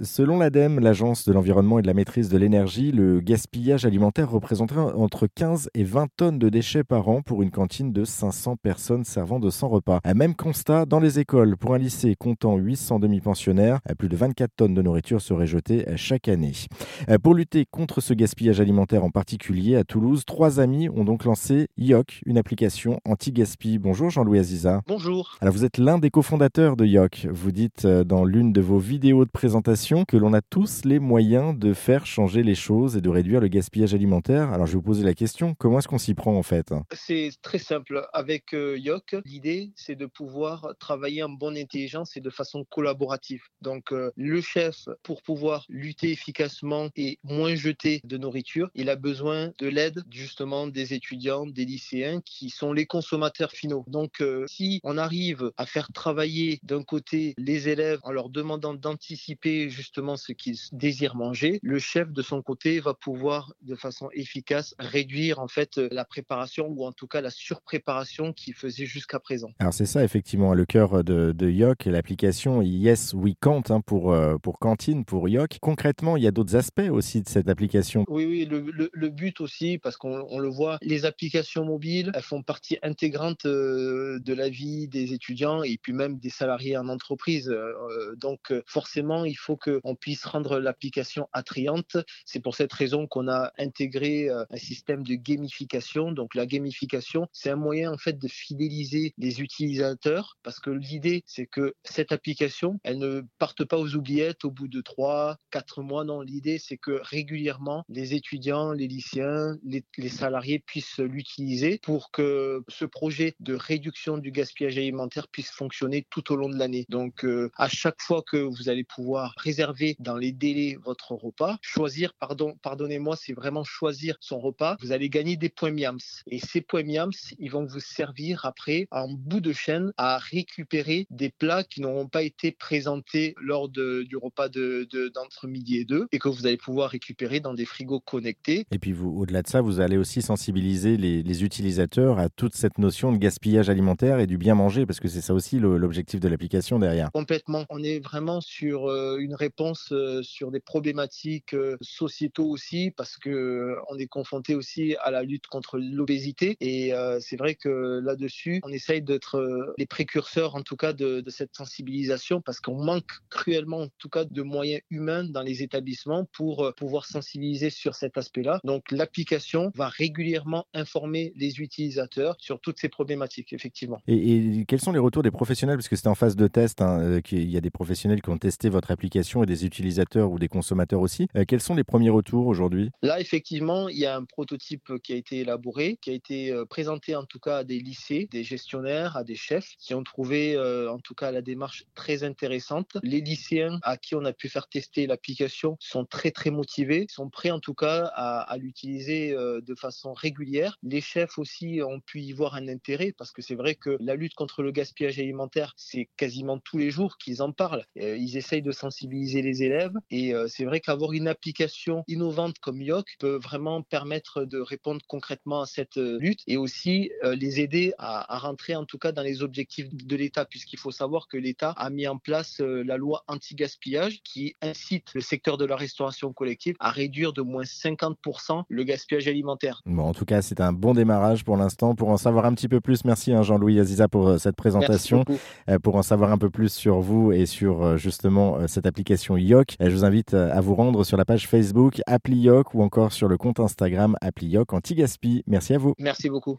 Selon l'ADEME, l'Agence de l'environnement et de la maîtrise de l'énergie, le gaspillage alimentaire représenterait entre 15 et 20 tonnes de déchets par an pour une cantine de 500 personnes servant de 100 repas. Un même constat dans les écoles. Pour un lycée comptant 800 demi-pensionnaires, plus de 24 tonnes de nourriture seraient jetées chaque année. Pour lutter contre ce gaspillage alimentaire en particulier, à Toulouse, trois amis ont donc lancé YOC, une application anti-gaspi. Bonjour Jean-Louis Aziza. Bonjour. Alors vous êtes l'un des cofondateurs de YOC. Vous dites euh, dans l'une de vos vidéos de présentation que l'on a tous les moyens de faire changer les choses et de réduire le gaspillage alimentaire. Alors je vais vous poser la question, comment est-ce qu'on s'y prend en fait? C'est très simple. Avec euh, YOC, l'idée c'est de pouvoir travailler en bonne intelligence et de façon collaborative. Donc euh, le chef, pour pouvoir lutter efficacement et moins jeter de nourriture, il a besoin de l'aide justement des étudiants, des lycéens qui sont les consommateurs finaux. Donc si on arrive à faire travailler d'un côté les élèves en leur demandant d'anticiper justement ce qu'ils désirent manger, le chef de son côté va pouvoir de façon efficace réduire en fait la préparation ou en tout cas la surpréparation qu'il faisait jusqu'à présent. Alors c'est ça effectivement le cœur de, de Yoc, l'application Yes We Count hein, pour, euh, pour cantine, pour Yoc. Concrètement, il y a d'autres aspects aussi de cette application. Oui, oui, le, le, but aussi, parce qu'on le voit, les applications mobiles, elles font partie intégrante euh, de la vie des étudiants et puis même des salariés en entreprise. Euh, donc forcément, il faut qu'on puisse rendre l'application attrayante. C'est pour cette raison qu'on a intégré euh, un système de gamification. Donc la gamification, c'est un moyen en fait de fidéliser les utilisateurs parce que l'idée, c'est que cette application, elle ne parte pas aux oubliettes au bout de 3, 4 mois. Non, l'idée, c'est que régulièrement, les étudiants, les lycéens, les, salariés puissent l'utiliser pour que ce projet de réduction du gaspillage alimentaire puisse fonctionner tout au long de l'année. Donc, euh, à chaque fois que vous allez pouvoir réserver dans les délais votre repas, choisir, pardon, pardonnez-moi, c'est vraiment choisir son repas, vous allez gagner des points MIAMS. Et ces points MIAMS, ils vont vous servir après, en bout de chaîne, à récupérer des plats qui n'auront pas été présentés lors de, du repas de, d'entre midi et deux et que vous allez pouvoir récupérer dans des frigos connectés. Et puis, vous, au-delà de ça, vous allez aussi sensibiliser les, les utilisateurs à toute cette notion de gaspillage alimentaire et du bien manger, parce que c'est ça aussi l'objectif de l'application derrière. Complètement. On est vraiment sur euh, une réponse euh, sur des problématiques euh, sociétaux aussi, parce que on est confronté aussi à la lutte contre l'obésité. Et c'est vrai que là-dessus, on essaye d'être les précurseurs, en tout cas, de, cette sensibilisation, parce qu'on manque cruellement, en tout cas, de moyens humains dans les établissements pour pouvoir sensibiliser sur cet aspect-là. Donc, l'application va régulièrement informer les utilisateurs sur toutes ces problématiques, effectivement. Et, quels sont les retours des professionnels? Parce que c'était en phase de test, hein, qu'il y a des professionnels qui ont testé votre application et des utilisateurs ou des consommateurs aussi. Euh, quels sont les premiers retours aujourd'hui? Là, effectivement, il y a un prototype qui a été élaboré, qui a été euh, présenté en tout cas à des lycées, des gestionnaires, à des chefs, qui ont trouvé euh, en tout cas la démarche très intéressante. Les lycéens à qui on a pu faire tester l'application sont très très motivés, sont prêts en tout cas à, à l'utiliser de façon régulière. Les chefs aussi ont pu y voir un intérêt parce que c'est vrai que la lutte contre le gaspillage alimentaire, c'est quasiment tous les jours qu'ils en parlent. ils essayent de sensibiliser les élèves et c'est vrai qu'avoir une application innovante comme Yoc peut vraiment permettre de répondre concrètement à cette lutte et aussi les aider à, à, rentrer en tout cas dans les objectifs de l'État puisqu'il faut savoir que l'État a mis en place la loi anti-gaspillage qui incite le secteur de la restauration collective à réduire de moins 50% le gaspillage alimentaire. Bon, en tout cas, c'est un bon démarrage pour l'instant. Pour en savoir un petit peu plus, merci hein, Jean-Louis Aziza pour cette présentation. Pour en savoir un peu plus sur vous et sur justement cette application Yoc, je vous invite à vous rendre sur la page Facebook Appli Yoc ou encore sur le compte Instagram Appli Yoc Anti-Gaspi. Merci à vous. Merci beaucoup.